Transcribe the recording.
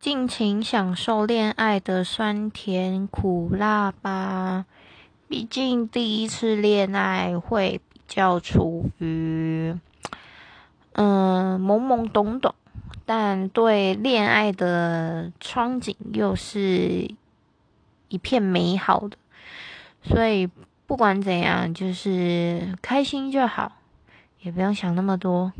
尽情享受恋爱的酸甜苦辣吧毕竟第一次恋爱会比较处于嗯懵懵懂懂但对恋爱的憧憬又是一片美好的所以不管怎样就是开心就好也不用想那么多。